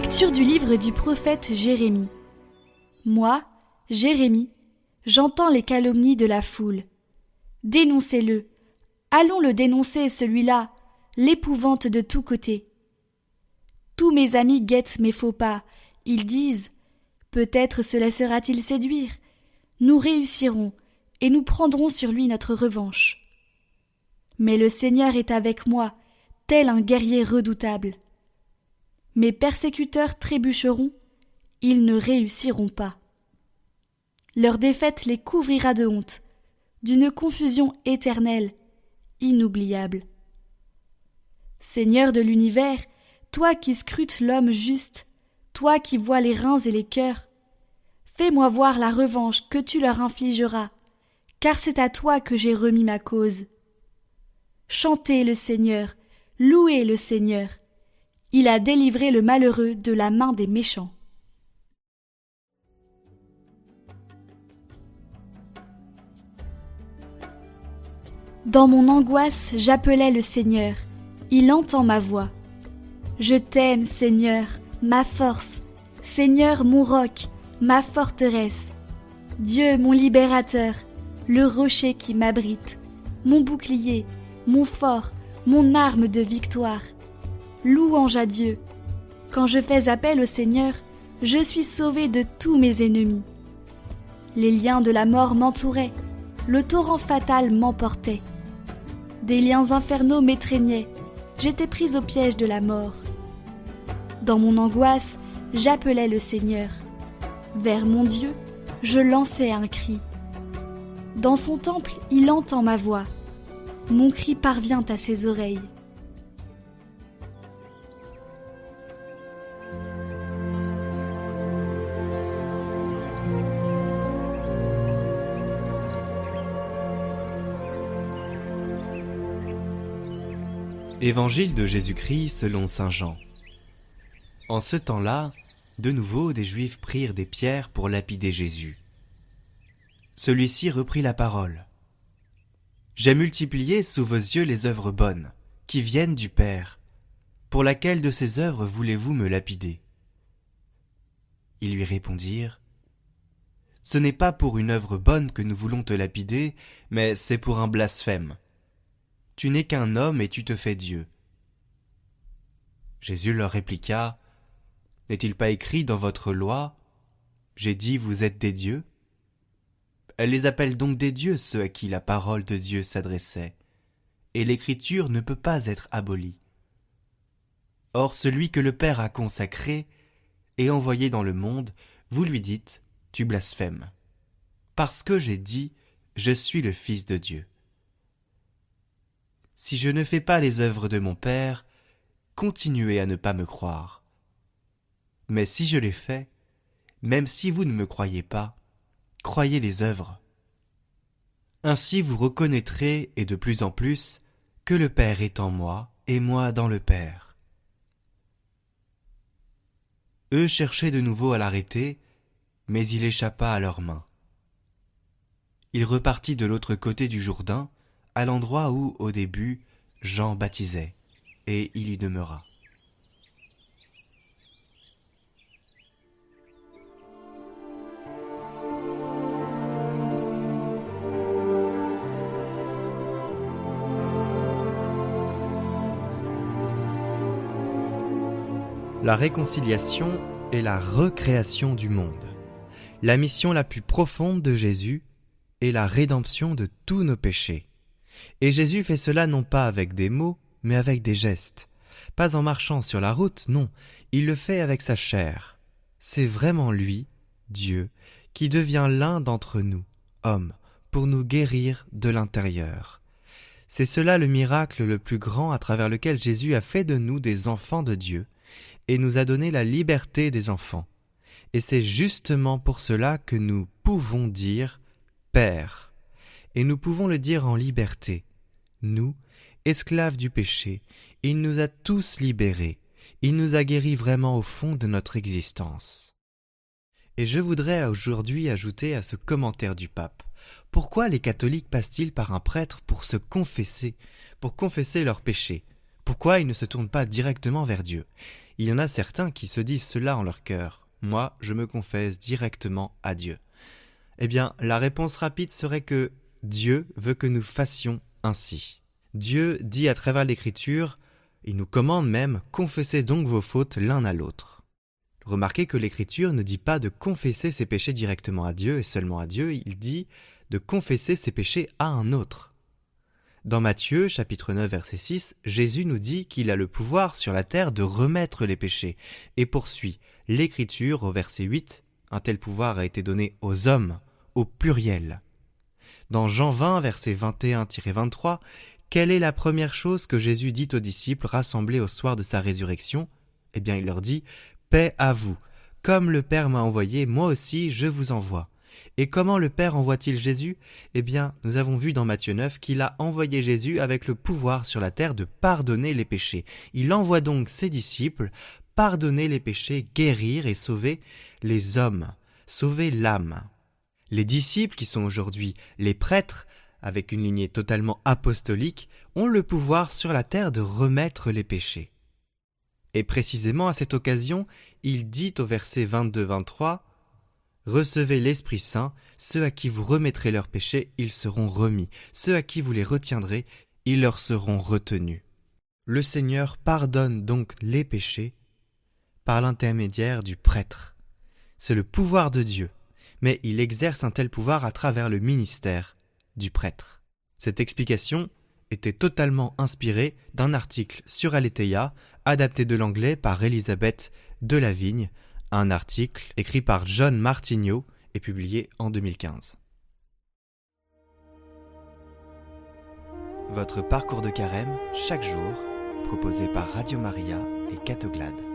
Lecture du livre du prophète Jérémie. Moi, Jérémie, j'entends les calomnies de la foule. Dénoncez-le. Allons le dénoncer, celui-là, l'épouvante de tous côtés. Tous mes amis guettent mes faux pas. Ils disent Peut-être se laissera-t-il séduire. Nous réussirons, et nous prendrons sur lui notre revanche. Mais le Seigneur est avec moi, tel un guerrier redoutable. Mes persécuteurs trébucheront, ils ne réussiront pas. Leur défaite les couvrira de honte, d'une confusion éternelle, inoubliable. Seigneur de l'univers, toi qui scrutes l'homme juste, toi qui vois les reins et les cœurs, fais-moi voir la revanche que tu leur infligeras, car c'est à toi que j'ai remis ma cause. Chantez le Seigneur, louez le Seigneur. Il a délivré le malheureux de la main des méchants. Dans mon angoisse, j'appelais le Seigneur. Il entend ma voix. Je t'aime, Seigneur, ma force, Seigneur mon roc, ma forteresse. Dieu mon libérateur, le rocher qui m'abrite, mon bouclier, mon fort, mon arme de victoire. Louange à Dieu. Quand je fais appel au Seigneur, je suis sauvé de tous mes ennemis. Les liens de la mort m'entouraient, le torrent fatal m'emportait. Des liens infernaux m'étreignaient, j'étais pris au piège de la mort. Dans mon angoisse, j'appelais le Seigneur. Vers mon Dieu, je lançais un cri. Dans son temple, il entend ma voix. Mon cri parvient à ses oreilles. Évangile de Jésus-Christ selon Saint Jean. En ce temps-là, de nouveau des Juifs prirent des pierres pour lapider Jésus. Celui-ci reprit la parole. J'ai multiplié sous vos yeux les œuvres bonnes, qui viennent du Père. Pour laquelle de ces œuvres voulez-vous me lapider? Ils lui répondirent. Ce n'est pas pour une œuvre bonne que nous voulons te lapider, mais c'est pour un blasphème. Tu n'es qu'un homme et tu te fais Dieu. Jésus leur répliqua. N'est-il pas écrit dans votre loi J'ai dit vous êtes des dieux? Elle les appelle donc des dieux ceux à qui la parole de Dieu s'adressait, et l'écriture ne peut pas être abolie. Or celui que le Père a consacré et envoyé dans le monde, vous lui dites Tu blasphèmes. Parce que j'ai dit Je suis le Fils de Dieu. Si je ne fais pas les œuvres de mon Père, continuez à ne pas me croire. Mais si je les fais, même si vous ne me croyez pas, croyez les œuvres. Ainsi vous reconnaîtrez, et de plus en plus, que le Père est en moi, et moi dans le Père. Eux cherchaient de nouveau à l'arrêter, mais il échappa à leurs mains. Il repartit de l'autre côté du Jourdain, à l'endroit où, au début, Jean baptisait, et il y demeura. La réconciliation est la recréation du monde. La mission la plus profonde de Jésus est la rédemption de tous nos péchés. Et Jésus fait cela non pas avec des mots, mais avec des gestes. Pas en marchant sur la route, non, il le fait avec sa chair. C'est vraiment lui, Dieu, qui devient l'un d'entre nous, hommes, pour nous guérir de l'intérieur. C'est cela le miracle le plus grand à travers lequel Jésus a fait de nous des enfants de Dieu, et nous a donné la liberté des enfants. Et c'est justement pour cela que nous pouvons dire Père et nous pouvons le dire en liberté. Nous, esclaves du péché, il nous a tous libérés, il nous a guéris vraiment au fond de notre existence. Et je voudrais aujourd'hui ajouter à ce commentaire du pape. Pourquoi les catholiques passent-ils par un prêtre pour se confesser, pour confesser leurs péchés? Pourquoi ils ne se tournent pas directement vers Dieu? Il y en a certains qui se disent cela en leur cœur. Moi, je me confesse directement à Dieu. Eh bien, la réponse rapide serait que Dieu veut que nous fassions ainsi. Dieu dit à travers l'Écriture, il nous commande même, confessez donc vos fautes l'un à l'autre. Remarquez que l'Écriture ne dit pas de confesser ses péchés directement à Dieu et seulement à Dieu, il dit de confesser ses péchés à un autre. Dans Matthieu chapitre 9 verset 6, Jésus nous dit qu'il a le pouvoir sur la terre de remettre les péchés et poursuit l'Écriture au verset 8, un tel pouvoir a été donné aux hommes, au pluriel. Dans Jean 20 verset 21-23, quelle est la première chose que Jésus dit aux disciples rassemblés au soir de sa résurrection? Eh bien il leur dit Paix à vous. Comme le Père m'a envoyé, moi aussi je vous envoie. Et comment le Père envoie-t-il Jésus? Eh bien, nous avons vu dans Matthieu 9 qu'il a envoyé Jésus avec le pouvoir sur la terre de pardonner les péchés. Il envoie donc ses disciples pardonner les péchés, guérir et sauver les hommes, sauver l'âme. Les disciples, qui sont aujourd'hui les prêtres, avec une lignée totalement apostolique, ont le pouvoir sur la terre de remettre les péchés. Et précisément à cette occasion, il dit au verset 22-23 Recevez l'Esprit Saint, ceux à qui vous remettrez leurs péchés, ils seront remis, ceux à qui vous les retiendrez, ils leur seront retenus. Le Seigneur pardonne donc les péchés par l'intermédiaire du prêtre. C'est le pouvoir de Dieu, mais il exerce un tel pouvoir à travers le ministère du prêtre. Cette explication était totalement inspirée d'un article sur Aletheia, adapté de l'anglais par Elisabeth Delavigne, un article écrit par John Martineau et publié en 2015. Votre parcours de carême, chaque jour, proposé par Radio Maria et Catoglade.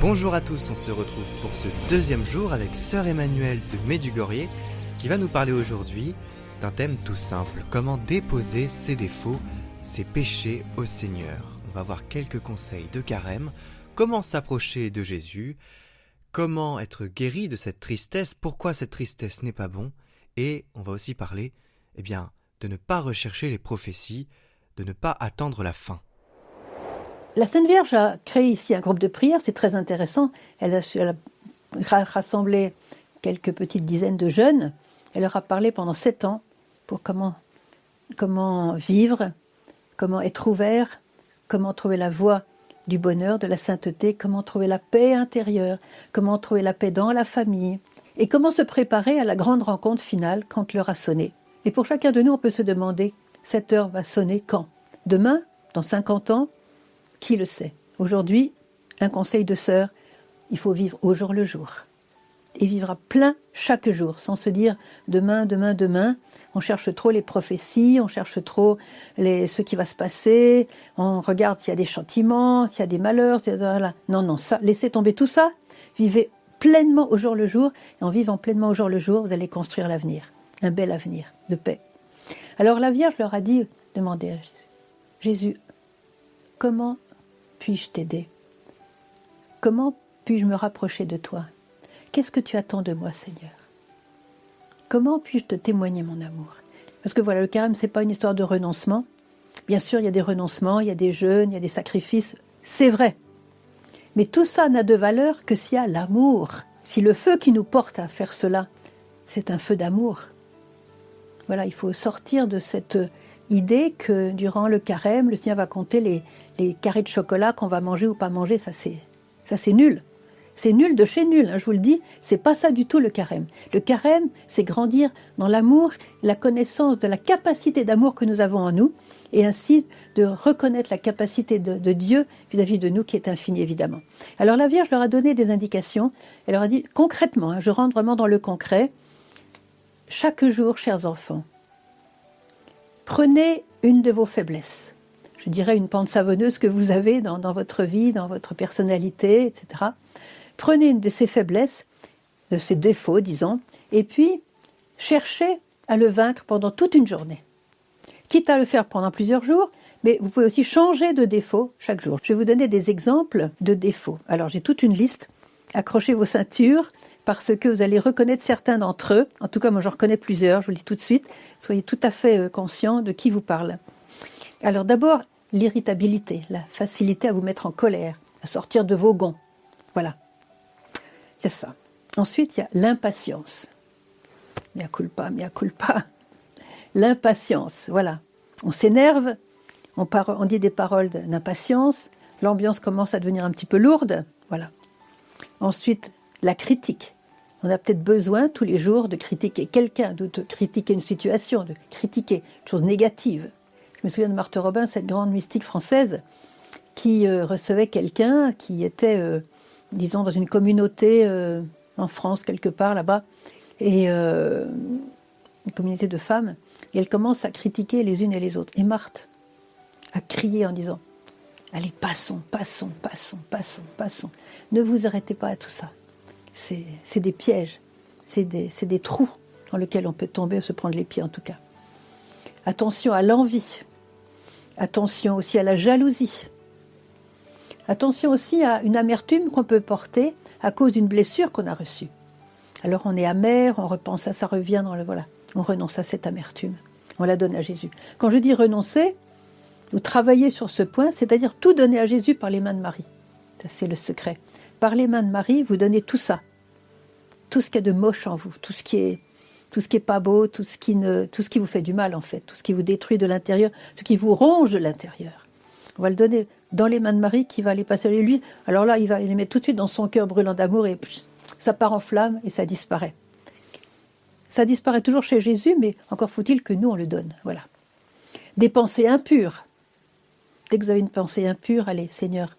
Bonjour à tous, on se retrouve pour ce deuxième jour avec Sœur Emmanuelle de Médugorier qui va nous parler aujourd'hui d'un thème tout simple, comment déposer ses défauts ses péchés au Seigneur. On va voir quelques conseils de carême, comment s'approcher de Jésus, comment être guéri de cette tristesse, pourquoi cette tristesse n'est pas bon, et on va aussi parler, eh bien, de ne pas rechercher les prophéties, de ne pas attendre la fin. La Sainte Vierge a créé ici un groupe de prière, c'est très intéressant. Elle a, rassemblé quelques petites dizaines de jeunes. Elle leur a parlé pendant sept ans pour comment, comment vivre comment être ouvert, comment trouver la voie du bonheur, de la sainteté, comment trouver la paix intérieure, comment trouver la paix dans la famille, et comment se préparer à la grande rencontre finale quand l'heure a sonné. Et pour chacun de nous, on peut se demander, cette heure va sonner quand? Demain? Dans 50 ans? Qui le sait? Aujourd'hui, un conseil de sœur, il faut vivre au jour le jour et vivre à plein chaque jour, sans se dire demain, demain, demain. On cherche trop les prophéties, on cherche trop ce qui va se passer, on regarde s'il y a des chantiments, s'il y a des malheurs. Non, non, ça, laissez tomber tout ça. Vivez pleinement au jour le jour, et en vivant pleinement au jour le jour, vous allez construire l'avenir, un bel avenir de paix. Alors la Vierge leur a dit, demandez à Jésus, comment puis-je t'aider? Comment puis-je me rapprocher de toi? Qu'est-ce que tu attends de moi, Seigneur? Comment puis-je te témoigner mon amour? Parce que voilà, le carême, c'est pas une histoire de renoncement. Bien sûr, il y a des renoncements, il y a des jeûnes, il y a des sacrifices, c'est vrai. Mais tout ça n'a de valeur que s'il y a l'amour. Si le feu qui nous porte à faire cela, c'est un feu d'amour. Voilà, il faut sortir de cette idée que durant le carême, le Seigneur va compter les, les carrés de chocolat qu'on va manger ou pas manger. Ça, c'est, ça, c'est nul. C'est nul de chez nul, hein, je vous le dis, c'est pas ça du tout le carême. Le carême, c'est grandir dans l'amour, la connaissance de la capacité d'amour que nous avons en nous, et ainsi de reconnaître la capacité de, Dieu vis-à-vis de nous qui est infinie évidemment. Alors la Vierge leur a donné des indications, elle leur a dit concrètement, hein, je rentre vraiment dans le concret, chaque jour, chers enfants, prenez une de vos faiblesses. Je dirais une pente savonneuse que vous avez dans, votre vie, dans votre personnalité, etc. Prenez une de ses faiblesses, de ses défauts, disons, et puis cherchez à le vaincre pendant toute une journée. Quitte à le faire pendant plusieurs jours, mais vous pouvez aussi changer de défaut chaque jour. Je vais vous donner des exemples de défauts. Alors j'ai toute une liste. Accrochez vos ceintures parce que vous allez reconnaître certains d'entre eux. En tout cas, moi j'en reconnais plusieurs, je vous le dis tout de suite. Soyez tout à fait euh, conscient de qui vous parle. Alors d'abord, l'irritabilité, la facilité à vous mettre en colère, à sortir de vos gonds. Voilà. C'est ça. Ensuite, il y a l'impatience. Mia culpa, mia culpa. L'impatience, voilà. On s'énerve, on, on, dit des paroles d'impatience, l'ambiance commence à devenir un petit peu lourde, voilà. Ensuite, la critique. On a peut-être besoin tous les jours de critiquer quelqu'un, de, critiquer une situation, de critiquer une chose négative. Je me souviens de Marthe Robin, cette grande mystique française, qui euh, recevait quelqu'un qui était, euh, disons, dans une communauté euh, en France, quelque part là-bas, et une communauté de femmes, et elle commence à critiquer les unes et les autres. Et Marthe a crié en disant Allez, passons, passons, passons, passons, passons. Ne vous arrêtez pas à tout ça. C'est des pièges, c'est des, trous dans lesquels on peut tomber se prendre les pieds en tout cas. Attention à l'envie. Attention aussi à la jalousie. Attention aussi à une amertume qu'on peut porter à cause d'une blessure qu'on a reçue. Alors on est amer, on repense à ça, revient dans le voilà. On renonce à cette amertume. On la donne à Jésus. Quand je dis renoncer, ou travailler sur ce point, c'est-à-dire tout donner à Jésus par les mains de Marie. Ça, c'est le secret. Par les mains de Marie, vous donnez tout ça. Tout ce qui est de moche en vous, tout ce qui est, pas beau, tout ce qui ne, vous fait du mal, en fait, tout ce qui vous détruit de l'intérieur, tout ce qui vous ronge de l'intérieur. On va le donner dans les mains de Marie qui va les passer à lui. Alors là, il va les mettre tout de suite dans son cœur brûlant d'amour et ça part en flamme et ça disparaît. Ça disparaît toujours chez Jésus, mais encore faut-il que nous on le donne. Voilà. Des pensées impures. Dès que vous avez une pensée impure, allez, Seigneur,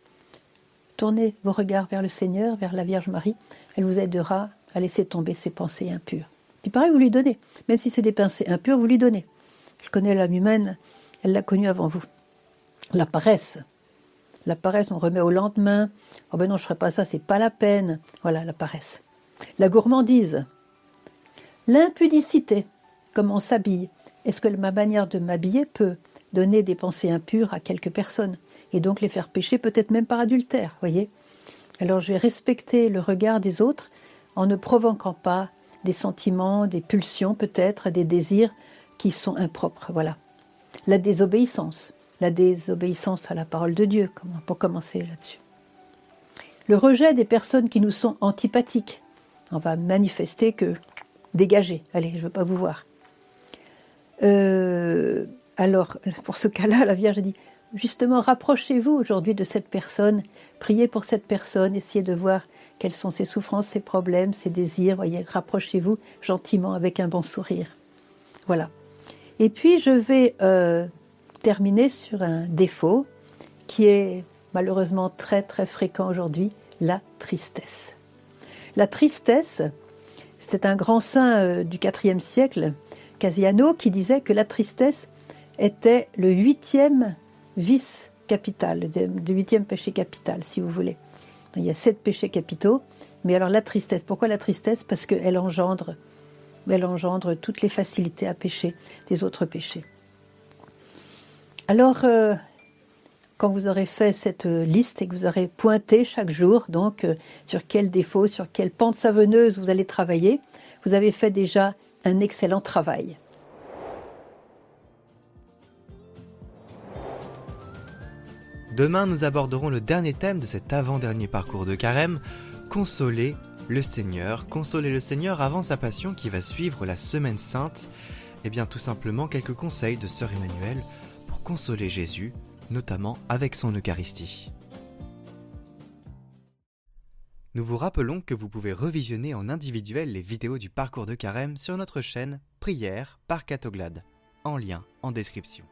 tournez vos regards vers le Seigneur, vers la Vierge Marie. Elle vous aidera à laisser tomber ces pensées impures. Puis pareil, vous lui donnez. Même si c'est des pensées impures, vous lui donnez. Je connais l'âme humaine, elle l'a connue avant vous. La paresse. La paresse, on remet au lendemain. Oh ben non, je ne ferai pas ça, c'est pas la peine. Voilà, la paresse. La gourmandise. L'impudicité. Comment on s'habille. Est-ce que ma manière de m'habiller peut donner des pensées impures à quelques personnes et donc les faire pécher peut-être même par adultère, voyez Alors je vais respecter le regard des autres en ne provoquant pas des sentiments, des pulsions peut-être, des désirs qui sont impropres, voilà. La désobéissance, la désobéissance à la parole de Dieu, pour commencer là-dessus. Le rejet des personnes qui nous sont antipathiques. On va manifester que dégagez, allez, je ne veux pas vous voir. Euh, alors, pour ce cas-là, la Vierge dit, justement, rapprochez-vous aujourd'hui de cette personne, priez pour cette personne, essayez de voir quelles sont ses souffrances, ses problèmes, ses désirs, voyez, rapprochez-vous gentiment avec un bon sourire. Voilà. Et puis, je vais euh, terminer sur un défaut qui est malheureusement très très fréquent aujourd'hui, la tristesse. La tristesse, c'était un grand saint euh, du IVe siècle, Casiano, qui disait que la tristesse était le huitième vice capital, le huitième péché capital, si vous voulez. Il y a sept péchés capitaux, mais alors la tristesse, pourquoi la tristesse? Parce qu'elle engendre, elle engendre toutes les facilités à pécher des autres péchés. Alors, euh, quand vous aurez fait cette liste et que vous aurez pointé chaque jour, donc euh, sur quel défaut, sur quelle pente savonneuse vous allez travailler, vous avez fait déjà un excellent travail. Demain, nous aborderons le dernier thème de cet avant-dernier parcours de carême, consoler le Seigneur. Consoler le Seigneur avant sa passion qui va suivre la semaine sainte. Eh bien tout simplement quelques conseils de Sœur Emmanuel pour consoler Jésus, notamment avec son Eucharistie. Nous vous rappelons que vous pouvez revisionner en individuel les vidéos du parcours de carême sur notre chaîne Prière par Catoglade, en lien en description.